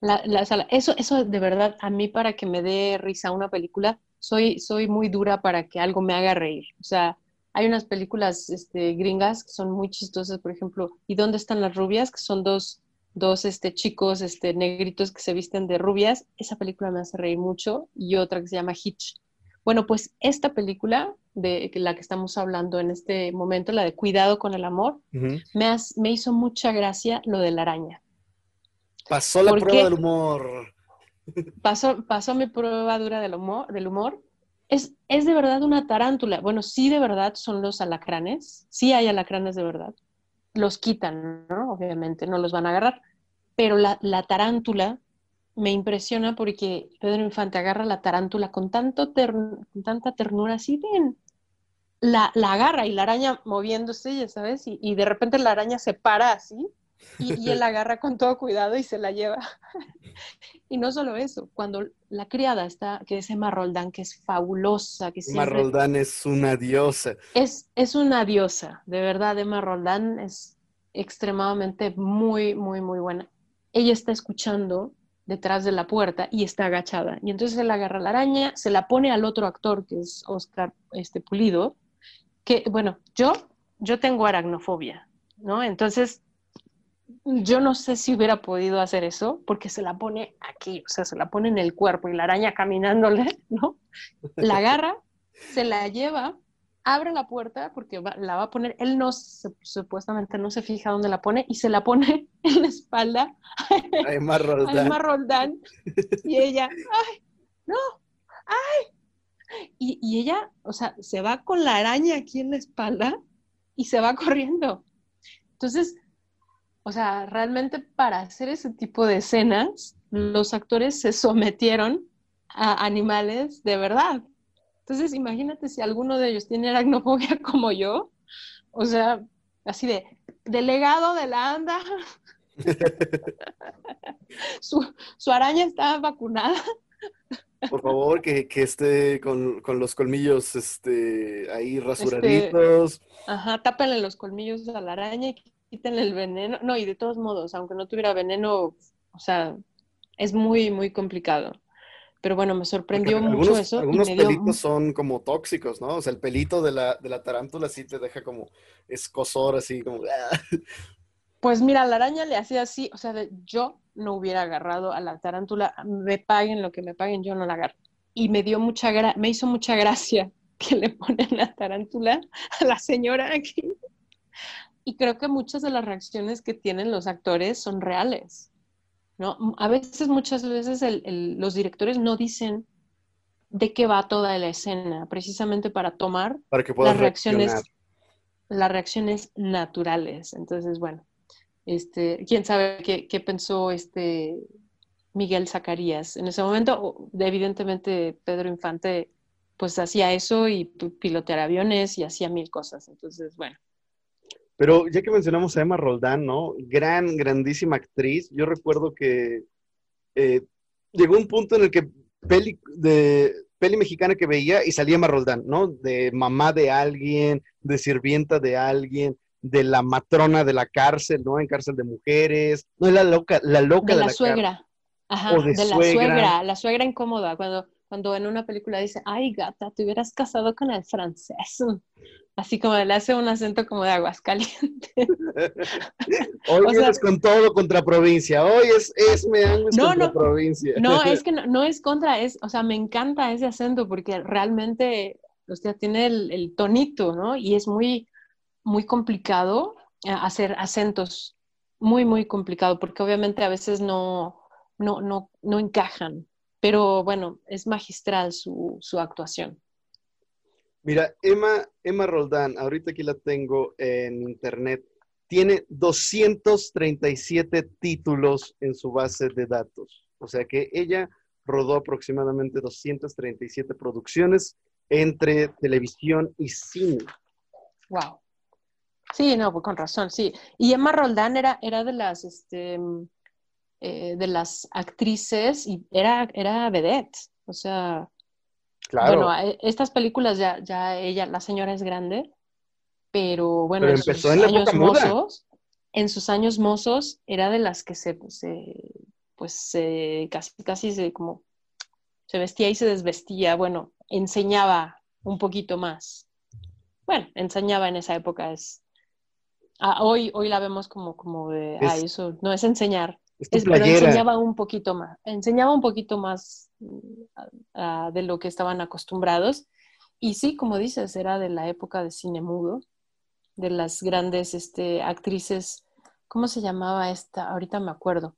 La, sala. Eso, eso de verdad, a mí para que me dé risa una película, soy, soy muy dura para que algo me haga reír. O sea, hay unas películas este, gringas que son muy chistosas, por ejemplo, ¿Y dónde están las rubias? Que son dos, dos este, chicos este, negritos que se visten de rubias. Esa película me hace reír mucho. Y otra que se llama Hitch. Bueno, pues esta película de la que estamos hablando en este momento, la de Cuidado con el Amor, me, me hizo mucha gracia lo de la araña. Pasó la prueba del humor. Pasó, pasó mi prueba dura del humor. Del humor. Es, es de verdad una tarántula. Bueno, sí de verdad son los alacranes. Sí hay alacranes de verdad. Los quitan, ¿no? Obviamente, no los van a agarrar. Pero la, la tarántula me impresiona porque Pedro Infante agarra la tarántula con, tanto con tanta ternura, así ven, la, la, agarra y la araña moviéndose, ya sabes, y, y, de repente la araña se para así y, él la <laughs> agarra con todo cuidado y se la lleva. <laughs> y no solo eso, cuando la criada está, que es Emma Roldán, que es fabulosa. Que Emma Roldán es una diosa. Es, es una diosa, de verdad, Emma Roldán es extremadamente muy, muy, muy buena. Ella está escuchando detrás de la puerta y está agachada. Y entonces él agarra la araña, se la pone al otro actor, que es Oscar este, Pulido, que, bueno, yo, yo tengo aracnofobia, ¿no? Entonces, yo no sé si hubiera podido hacer eso porque se la pone aquí, o sea, se la pone en el cuerpo y la araña caminándole, ¿no? La agarra, se la lleva, abre la puerta porque la va a poner, él no, supuestamente no se fija dónde la pone y se la pone <laughs> en la espalda a Emma <laughs> Roldán. Y ella, ¡ay! ¡No! ¡ay! Y, y ella, o sea, se va con la araña aquí en la espalda y se va corriendo. Entonces, o sea, realmente para hacer ese tipo de escenas, los actores se sometieron a animales de verdad. Entonces, imagínate si alguno de ellos tiene aracnofobia <laughs> como yo, o sea, así de delegado de la ANDA, <laughs> su, su, araña está vacunada. Por favor, que, que esté con, con, los colmillos este, ahí este, rasuraditos. Este, ajá, tápenle los colmillos a la araña y quítenle el veneno. No, y de todos modos, aunque no tuviera veneno, o sea, es muy, muy complicado. Pero bueno, me sorprendió mucho eso. Algunos pelitos son como tóxicos, ¿no? O sea, el pelito de la, de la tarántula sí te deja como escosor, así como... <laughs> Pues mira, la araña le hacía así, o sea, yo no hubiera agarrado a la tarántula, me paguen lo que me paguen, yo no la agarro. Y me dio mucha me hizo mucha gracia <laughs> que le ponen la tarántula a la señora aquí. Y creo que muchas de las reacciones que tienen los actores son reales. ¿No? A veces, muchas veces los directores no dicen de qué va toda la escena, precisamente para tomar las reacciones, las reacciones naturales. Entonces, bueno, este, quién sabe qué, pensó este Miguel Zacarías. En ese momento, evidentemente, Pedro Infante pues hacía eso y pilotear aviones y hacía mil cosas. Entonces, bueno. Pero ya que mencionamos a Emma Roldán, ¿no? Gran, grandísima actriz. Yo recuerdo que eh, llegó un punto en el que peli, de, peli mexicana que veía y salía Emma Roldán, ¿no? De mamá de alguien, de sirvienta de alguien de la matrona de la cárcel, ¿no? En cárcel de mujeres. No, es la loca, la loca de, la, suegra. Ajá, de, la suegra, la suegra incómoda, cuando, cuando en una película dice, ay gata, te hubieras casado con el francés. <laughs> Así como le hace un acento como de aguas calientes. <laughs> Hoy vienes con todo contra provincia. Hoy es, es me no, contra no, provincia. No, <laughs> es que no, es contra, es, o sea, me encanta ese acento porque realmente, o sea, tiene el, el tonito, ¿no? Y es muy, muy complicado eh, hacer acentos, muy, muy complicado, porque obviamente a veces no, no, no, no encajan, pero bueno, es magistral su, su actuación. Mira, Emma, Emma Roldán, ahorita aquí la tengo en internet, tiene 237 títulos en su base de datos. O sea que ella rodó aproximadamente 237 producciones entre televisión y cine. Wow. Sí, no, pues con razón, sí. Y Emma Roldán era, era de las, este, eh, de las actrices y era, era vedette. O sea, claro. bueno, eh, estas películas ya, ya ella, la señora es grande, pero bueno, en sus años mozos, en sus años mozos era de las que se, se pues se, casi, casi se como se vestía y se desvestía, bueno, enseñaba un poquito más. Bueno, enseñaba en esa época, es Ah, hoy, hoy la vemos como, como de, ah, eso no es enseñar, es, pero enseñaba un poquito más, enseñaba un poquito más mm, de lo que estaban acostumbrados. Y sí, como dices, era de la época de cine mudo, de las grandes este, actrices, ¿cómo se llamaba esta? Ahorita me acuerdo,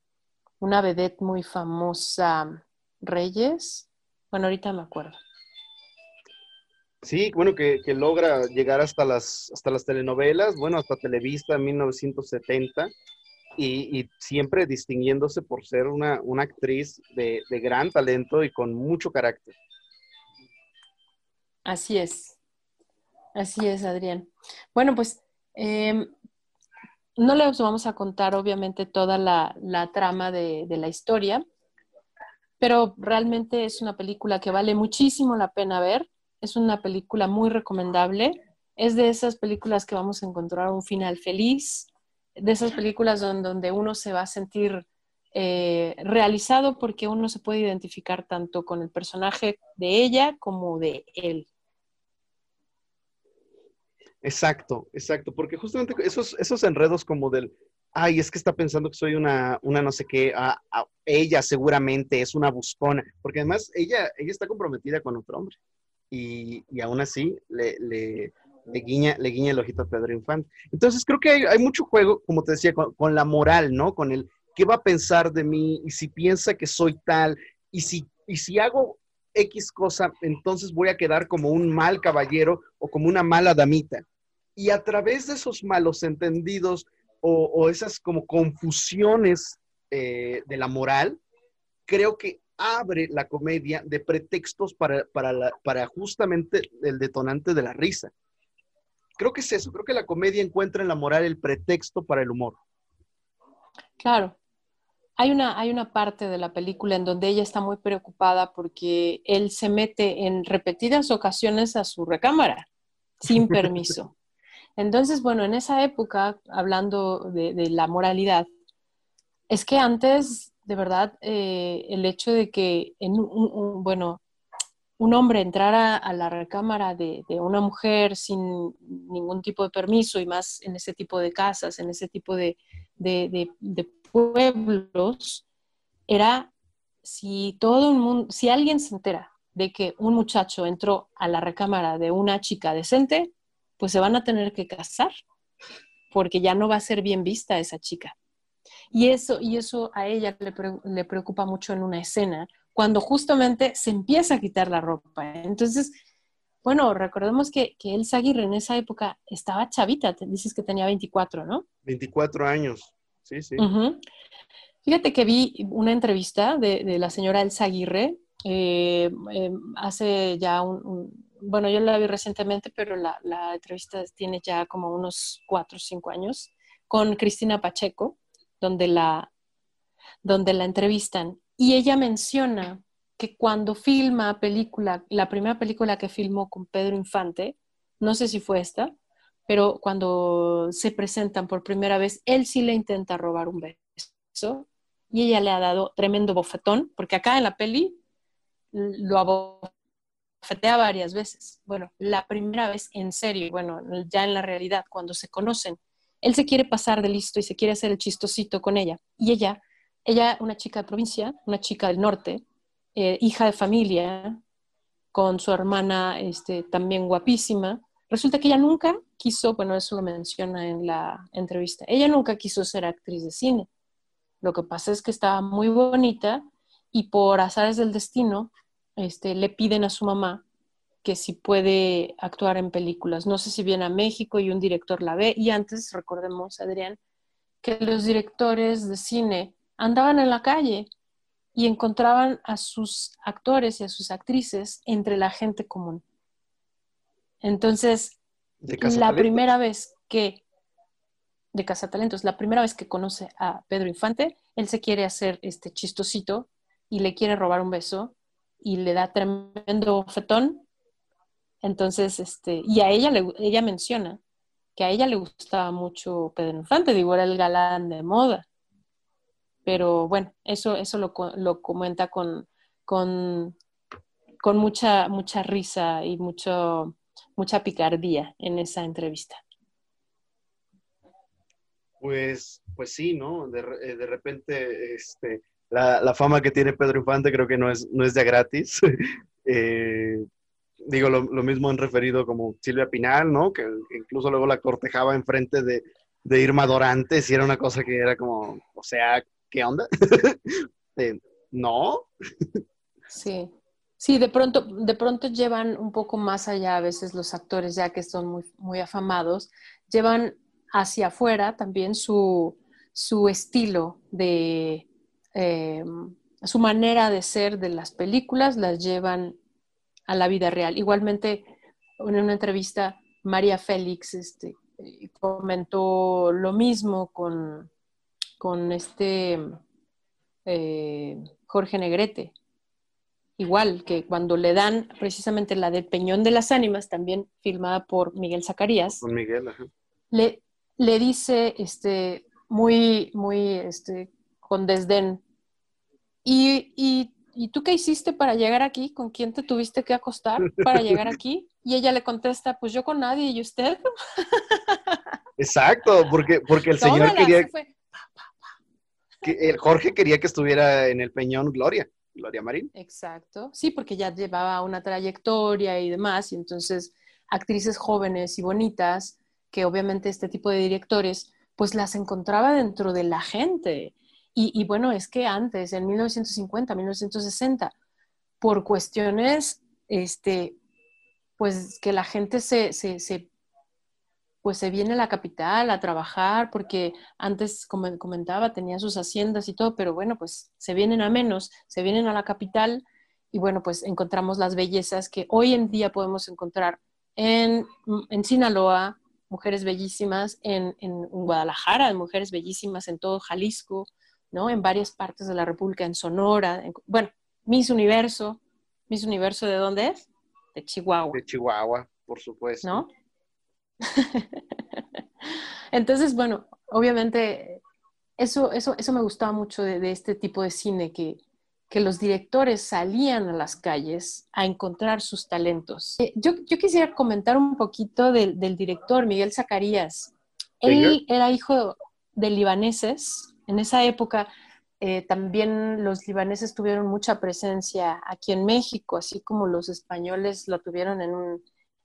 una vedette muy famosa, Reyes, bueno, ahorita me acuerdo. Sí, bueno, que, logra llegar hasta las, hasta las telenovelas, bueno, hasta Televista en 1970, y, siempre distinguiéndose por ser una, actriz de, gran talento y con mucho carácter. Así es, así es, Adrián. Bueno, pues em, no les vamos a contar obviamente toda la, trama de, de la historia, pero realmente es una película que vale muchísimo la pena ver es una película muy recomendable. Es de esas películas que vamos a encontrar un final feliz, de esas películas donde, uno se va a sentir eh, realizado porque uno se puede identificar tanto con el personaje de ella como de él. Exacto, exacto, porque justamente esos, esos enredos como del, ay, es que está pensando que soy una, una no sé qué, ella seguramente es una buscona, porque además ella, ella está comprometida con otro hombre y, aún así le, guiña, le guiña el ojito a Pedro Infante. Entonces creo que hay, mucho juego, como te decía, con, la moral, ¿no? Con el qué va a pensar de mí y si piensa que soy tal y si, y si hago X cosa, entonces voy a quedar como un mal caballero o como una mala damita. Y a través de esos malos entendidos o, esas como confusiones eh, de la moral, creo que abre la comedia de pretextos para, para, justamente el detonante de la risa. Creo que es eso, creo que la comedia encuentra en la moral el pretexto para el humor. Claro. Hay una, hay una parte de la película en donde ella está muy preocupada porque él se mete en repetidas ocasiones a su recámara sin <laughs> permiso. Entonces, bueno, en esa época, hablando de, de la moralidad, es que antes de verdad, eh, el hecho de que, en un, bueno, un hombre entrara a la recámara de, una mujer sin ningún tipo de permiso y más en ese tipo de casas, en ese tipo de, pueblos, era si todo el mundo, si alguien se entera de que un muchacho entró a la recámara de una chica decente, pues se van a tener que casar, porque ya no va a ser bien vista esa chica. Y eso, y eso a ella le, preocupa mucho en una escena, cuando justamente se empieza a quitar la ropa. Entonces, bueno, recordemos que, que Elsa Aguirre en esa época estaba chavita, te dices que tenía 24, ¿no? 24 años, sí, sí. Fíjate que vi una entrevista de, la señora Elsa Aguirre eh, em, hace ya un, bueno, yo la vi recientemente, pero la, la entrevista tiene ya como unos 4 o 5 años, con Cristina Pacheco donde la, donde la entrevistan. Y ella menciona que cuando filma película, la primera película que filmó con Pedro Infante, no sé si fue esta, pero cuando se presentan por primera vez, él sí le intenta robar un beso y ella le ha dado tremendo bofetón, porque acá en la peli lo abofetea varias veces. Bueno, la primera vez en serio, bueno, ya en la realidad, cuando se conocen él se quiere pasar de listo y se quiere hacer el chistosito con ella. Y ella, ella, una chica de provincia, una chica del norte, eh, hija de familia, con su hermana este, también guapísima, resulta que ella nunca quiso, bueno, eso lo menciona en la entrevista, ella nunca quiso ser actriz de cine. Lo que pasa es que estaba muy bonita y por azares del destino este, le piden a su mamá que si puede actuar en películas. No sé si viene a México y un director la ve. Y antes, recordemos, Adrián, que los directores de cine andaban en la calle y encontraban a sus actores y a sus actrices entre la gente común. Entonces, la primera vez que, de Casa Talentos, la primera vez que conoce a Pedro Infante, él se quiere hacer este chistosito y le quiere robar un beso y le da tremendo fetón entonces, este, y a ella, le, ella menciona que a ella le gustaba mucho Pedro Infante, digo, era el galán de moda. Pero bueno, eso, eso lo, lo comenta con, con, con, mucha, mucha risa y mucho, mucha picardía en esa entrevista. Pues, pues sí, ¿no? De, eh, de repente, este, la, la, fama que tiene Pedro Infante creo que no es, no es de gratis. <laughs> eh, digo, lo, mismo han referido como Silvia Pinal, ¿no? Que incluso luego la cortejaba enfrente de, de Irma Dorantes y era una cosa que era como, o sea, ¿qué onda? <laughs> no. sí. Sí, de pronto, de pronto llevan un poco más allá a veces los actores, ya que son muy, muy afamados, llevan hacia afuera también su, su estilo de, eh, su manera de ser de las películas, las llevan a la vida real. Igualmente, en una entrevista, María Félix este, comentó lo mismo con, con este eh, Jorge Negrete. Igual que cuando le dan precisamente la del Peñón de las Ánimas, también filmada por Miguel Zacarías. Con Miguel, Le, le dice este, muy, muy este, con desdén. Y, y ¿y tú qué hiciste para llegar aquí? ¿Con quién te tuviste que acostar para llegar aquí? Y ella le contesta, pues yo con nadie, ¿y usted? Exacto, porque, porque el señor quería... El Jorge quería que estuviera en el Peñón Gloria, Gloria Marín. Exacto, sí, porque ya llevaba una trayectoria y demás, y entonces actrices jóvenes y bonitas, que obviamente este tipo de directores, pues las encontraba dentro de la gente y, bueno, es que antes, en 1950, 1960, por cuestiones, este, pues que la gente se, pues se viene a la capital a trabajar, porque antes, como comentaba, tenía sus haciendas y todo, pero bueno, pues se vienen a menos, se vienen a la capital y bueno, pues encontramos las bellezas que hoy en día podemos encontrar en, en Sinaloa, mujeres bellísimas, en, en, Guadalajara, mujeres bellísimas en todo Jalisco, ¿no? En varias partes de la República, en Sonora, bueno, Miss Universo. ¿Miss Universo de dónde es? De Chihuahua. De Chihuahua, por supuesto. ¿No? <laughs> Entonces, bueno, obviamente eso, eso, eso me gustaba mucho de, este tipo de cine, que, que, los directores salían a las calles a encontrar sus talentos. Eh, yo, yo quisiera comentar un poquito del, del director, Miguel Zacarías. Él era hijo de libaneses. En esa época eh, también los libaneses tuvieron mucha presencia aquí en México, así como los españoles lo tuvieron en un,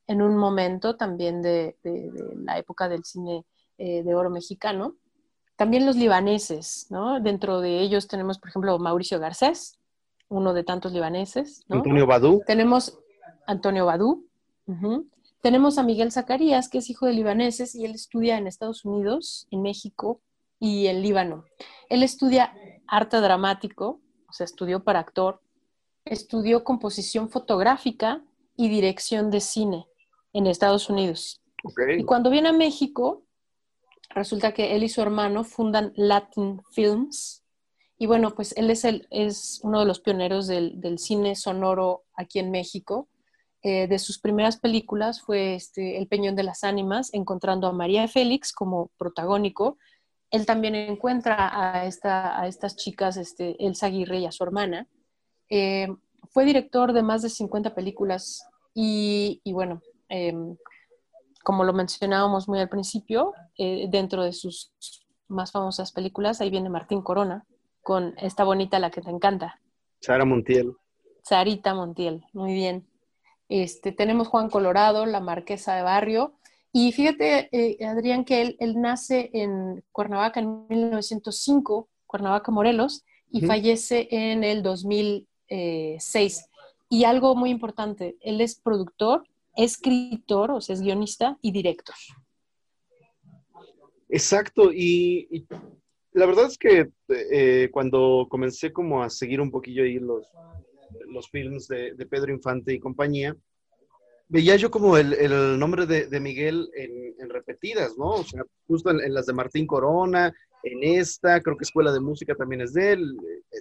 en un momento también de, la época del cine eh, de oro mexicano. También los libaneses, ¿no? Dentro de ellos tenemos, por ejemplo, Mauricio Garcés, uno de tantos libaneses. Antonio Badú. Tenemos Antonio Badú. Tenemos a Miguel Zacarías, que es hijo de libaneses y él estudia en Estados Unidos, en México y en Líbano. Él estudia arte dramático, o sea, estudió para actor, estudió composición fotográfica y dirección de cine en Estados Unidos. Y cuando viene a México, resulta que él y su hermano fundan Latin Films. Y bueno, pues él es, el, es uno de los pioneros del, cine sonoro aquí en México. Eh, de sus primeras películas fue este, El Peñón de las Ánimas, encontrando a María Félix como protagónico. Él también encuentra a, esta, a estas chicas, este, Elsa Aguirre y a su hermana. Eh, fue director de más de 50 películas y, y bueno, Em, como lo mencionábamos muy al principio, eh, dentro de sus más famosas películas, ahí viene Martín Corona con esta bonita, la que te encanta. Sara Montiel. Sarita Montiel, muy bien. Este, tenemos Juan Colorado, la marquesa de Barrio. Y fíjate, eh, Adrián, que él, él, nace en Cuernavaca en 1905, Cuernavaca, Morelos, y fallece en el 2006. Y algo muy importante, él es productor escritor, o sea, es guionista y director. Exacto, y, la verdad es que eh, cuando comencé como a seguir un poquillo ahí los, los films de, Pedro Infante y compañía, veía yo como el, nombre de, Miguel en, repetidas, ¿no? O sea, justo en, las de Martín Corona, en esta, creo que Escuela de Música también es de él,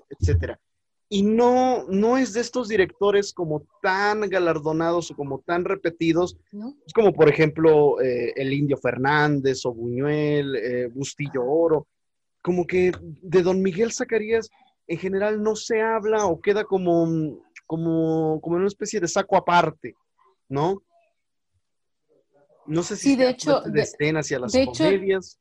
etcétera y no, no es de estos directores como tan galardonados o como tan repetidos. Es como, por ejemplo, eh, el Indio Fernández o Buñuel, eh, Bustillo Oro. Como que de Don Miguel Zacarías en general no se habla o queda como, como, como una especie de saco aparte, ¿no? No sé si sí, de hecho, de, hacia las comedias.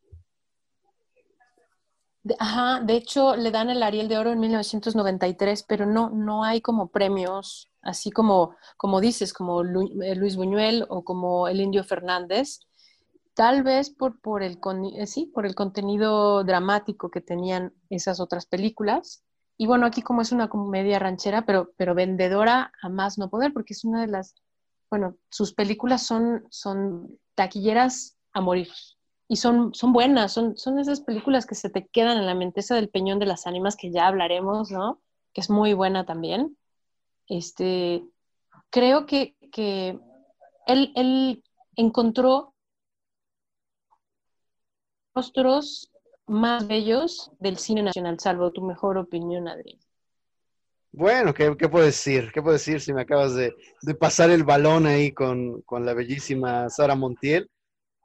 Ajá, de hecho le dan el Ariel de Oro en 1993, pero no, no hay como premios, así como, como dices, como eh, Luis Buñuel o como el Indio Fernández, tal vez por, por, el, eh, sí, por el contenido dramático que tenían esas otras películas. Y bueno, aquí como es una comedia ranchera, pero, pero vendedora a más no poder, porque es una de las, bueno, sus películas son, son taquilleras a morir y son, son buenas, son, son esas películas que se te quedan en la mente, esa del Peñón de las Ánimas que ya hablaremos, ¿no? Que es muy buena también. Este, creo que, que él, él encontró rostros más bellos del cine nacional, salvo tu mejor opinión, Adrián. Bueno, ¿qué, puedo decir? ¿Qué puedo decir si me acabas de, de pasar el balón ahí con, con la bellísima Sara Montiel?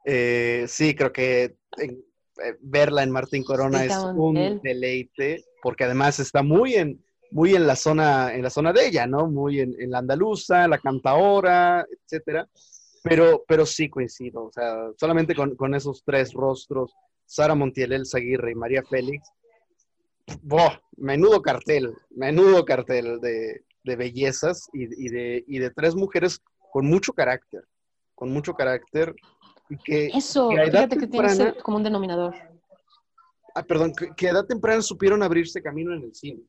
Eh, sí, creo que eh, verla en Martín Corona es un deleite, porque además está muy en, muy en la zona, en la zona de ella, ¿no? Muy en, la andaluza, la cantaora, etcétera. Pero, pero sí coincido, o sea, solamente con, esos tres rostros, Sara Montiel, Elsa Aguirre y María Félix, ¡boh! menudo cartel, menudo cartel de, bellezas y, de, y de tres mujeres con mucho carácter, con mucho carácter eso, fíjate que tiene como un denominador. Ah, perdón, que, a edad temprana supieron abrirse camino en el cine.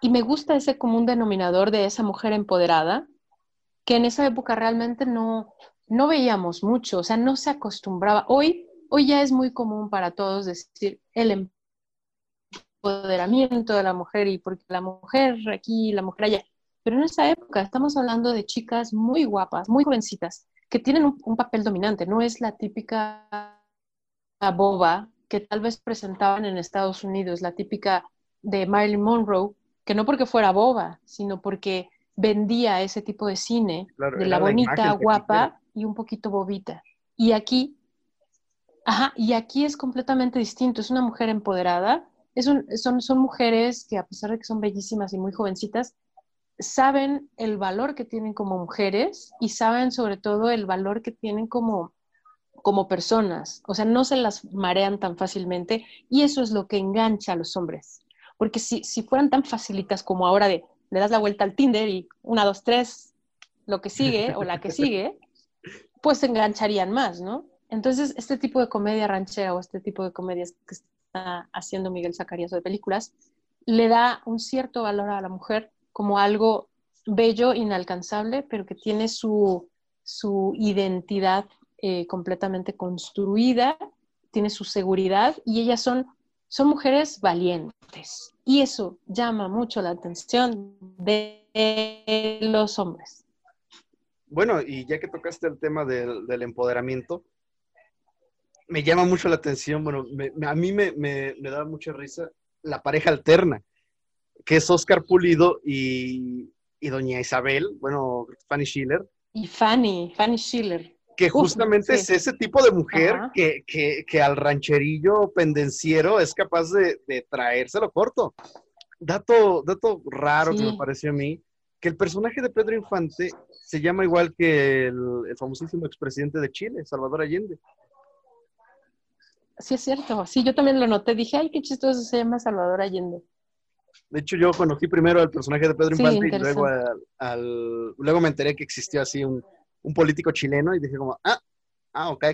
Y me gusta ese común denominador de esa mujer empoderada, que en esa época realmente no, no veíamos mucho, o sea, no se acostumbraba. Hoy, hoy ya es muy común para todos decir el empoderamiento de la mujer y porque la mujer aquí, la mujer allá. Pero en esa época estamos hablando de chicas muy guapas, muy jovencitas, que tienen un, papel dominante. No es la típica boba que tal vez presentaban en Estados Unidos, la típica de Marilyn Monroe, que no porque fuera boba, sino porque vendía ese tipo de cine, de la bonita, guapa y un poquito bobita. Y aquí, ajá, y aquí es completamente distinto. Es una mujer empoderada. Es son, son mujeres que a pesar de que son bellísimas y muy jovencitas, saben el valor que tienen como mujeres y saben sobre todo el valor que tienen como, como personas. O sea, no se las marean tan fácilmente y eso es lo que engancha a los hombres. Porque si, si fueran tan facilitas como ahora de le das la vuelta al Tinder y una, dos, tres, lo que sigue o la que <laughs> sigue, pues se engancharían más, ¿no? Entonces, este tipo de comedia ranchera o este tipo de comedias que está haciendo Miguel Zacarías de películas, le da un cierto valor a la mujer como algo bello, inalcanzable, pero que tiene su, su identidad eh, completamente construida, tiene su seguridad y ellas son, son mujeres valientes. Y eso llama mucho la atención de los hombres. Bueno, y ya que tocaste el tema del, empoderamiento, me llama mucho la atención, bueno, a mí me, me, da mucha risa la pareja alterna, que es Oscar Pulido y, doña Isabel, bueno, Fanny Schiller. Y Fanny, Fanny Schiller. Que justamente es ese tipo de mujer que, al rancherillo pendenciero es capaz de, de traérselo corto. Dato, dato raro que me pareció a mí, que el personaje de Pedro Infante se llama igual que el, el famosísimo expresidente de Chile, Salvador Allende. Sí, es cierto. Sí, yo también lo noté. Dije, ay, qué chistoso se llama Salvador Allende. De hecho, yo conocí primero al personaje de Pedro Infante y luego, al, luego me enteré que existía así un, político chileno y dije como, ah, ah, ok.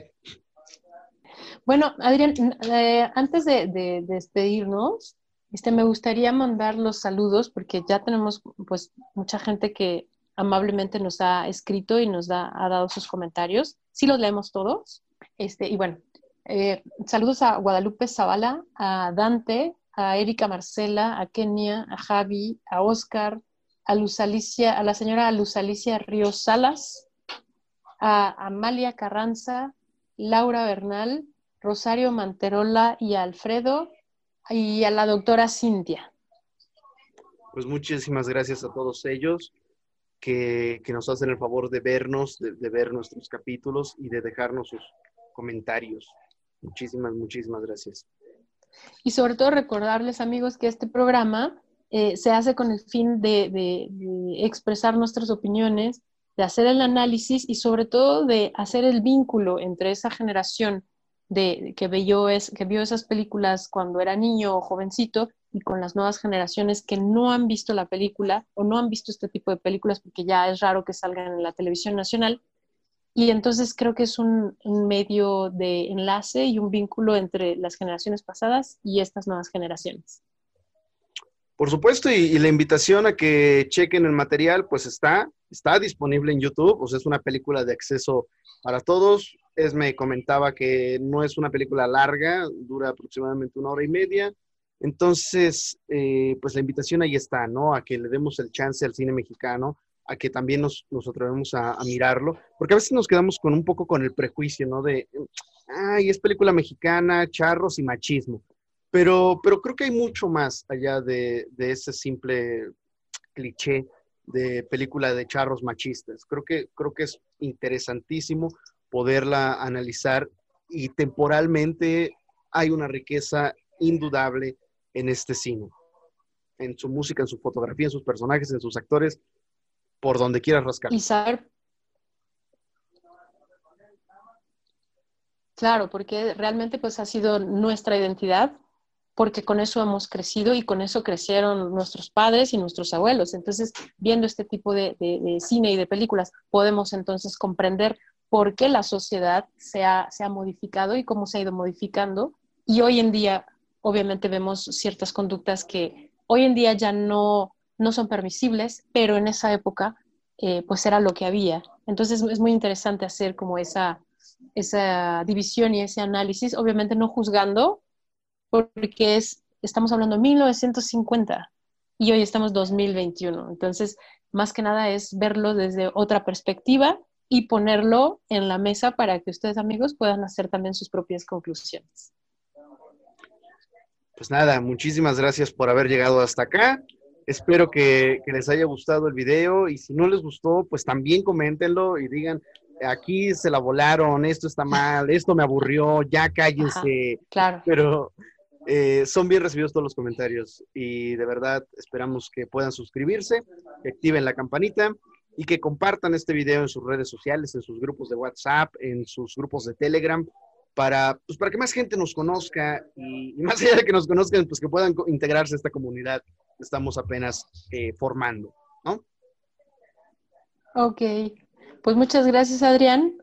Bueno, Adrián, eh, antes de, despedirnos, este, me gustaría mandar los saludos porque ya tenemos pues mucha gente que amablemente nos ha escrito y nos da, ha dado sus comentarios. Sí los leemos todos. Este, y bueno, eh, saludos a Guadalupe Zavala, a Dante, a Erika Marcela, a Kenia, a Javi, a Oscar, a Luz Alicia, a la señora Luz Alicia Ríos Salas, a Amalia Carranza, Laura Bernal, Rosario Manterola y a Alfredo y a la doctora Cintia. Pues muchísimas gracias a todos ellos que, nos hacen el favor de vernos, de ver nuestros capítulos y de dejarnos sus comentarios. Muchísimas, muchísimas gracias. Y sobre todo recordarles, amigos, que este programa eh, se hace con el fin de, expresar nuestras opiniones, de hacer el análisis y sobre todo de hacer el vínculo entre esa generación de, que, vio es, que vio esas películas cuando era niño o jovencito y con las nuevas generaciones que no han visto la película o no han visto este tipo de películas porque ya es raro que salgan en la televisión nacional y entonces creo que es un, medio de enlace y un vínculo entre las generaciones pasadas y estas nuevas generaciones. Por supuesto, y, la invitación a que chequen el material, pues está, está disponible en YouTube, pues es una película de acceso para todos. Es, me comentaba que no es una película larga, dura aproximadamente una hora y media. Entonces, eh, pues la invitación ahí está, ¿no? A que le demos el chance al cine mexicano, a que también nos, nos atrevemos a, mirarlo, porque a veces nos quedamos con un poco con el prejuicio, ¿no? De, ay, es película mexicana, charros y machismo. Pero, pero creo que hay mucho más allá de, de ese simple cliché de película de charros machistas. Creo que, creo que es interesantísimo poderla analizar y temporalmente hay una riqueza indudable en este cine, en su música, en su fotografía, en sus personajes, en sus actores por donde quieras rascar. Y saber. Claro, porque realmente pues ha sido nuestra identidad, porque con eso hemos crecido y con eso crecieron nuestros padres y nuestros abuelos. Entonces, viendo este tipo de, cine y de películas, podemos entonces comprender por qué la sociedad se ha, se ha modificado y cómo se ha ido modificando. Y hoy en día, obviamente, vemos ciertas conductas que hoy en día ya no, no son permisibles, pero en esa época eh, pues era lo que había Entonces es muy interesante hacer como esa, esa división y ese análisis, obviamente no juzgando, porque es, estamos hablando de 1950 y hoy estamos 2021. Entonces, más que nada es verlo desde otra perspectiva y ponerlo en la mesa para que ustedes amigos puedan hacer también sus propias conclusiones. Pues nada, muchísimas gracias por haber llegado hasta acá. Espero que, les haya gustado el video y si no les gustó, pues también coméntenlo y digan, aquí se la volaron, esto está mal, esto me aburrió, ya cállense. claro. Pero eh, son bien recibidos todos los comentarios y de verdad esperamos que puedan suscribirse, que activen la campanita y que compartan este video en sus redes sociales, en sus grupos de WhatsApp, en sus grupos de Telegram, para, pues, para que más gente nos conozca y, más allá de que nos conozcan, pues que puedan integrarse a esta comunidad que estamos apenas eh, formando, ¿no? Ok, pues muchas gracias Adrián,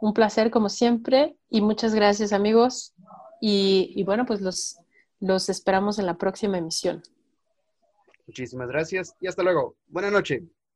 un placer como siempre y muchas gracias amigos y, y bueno, pues los, los esperamos en la próxima emisión. Muchísimas gracias y hasta luego. Buenas noches.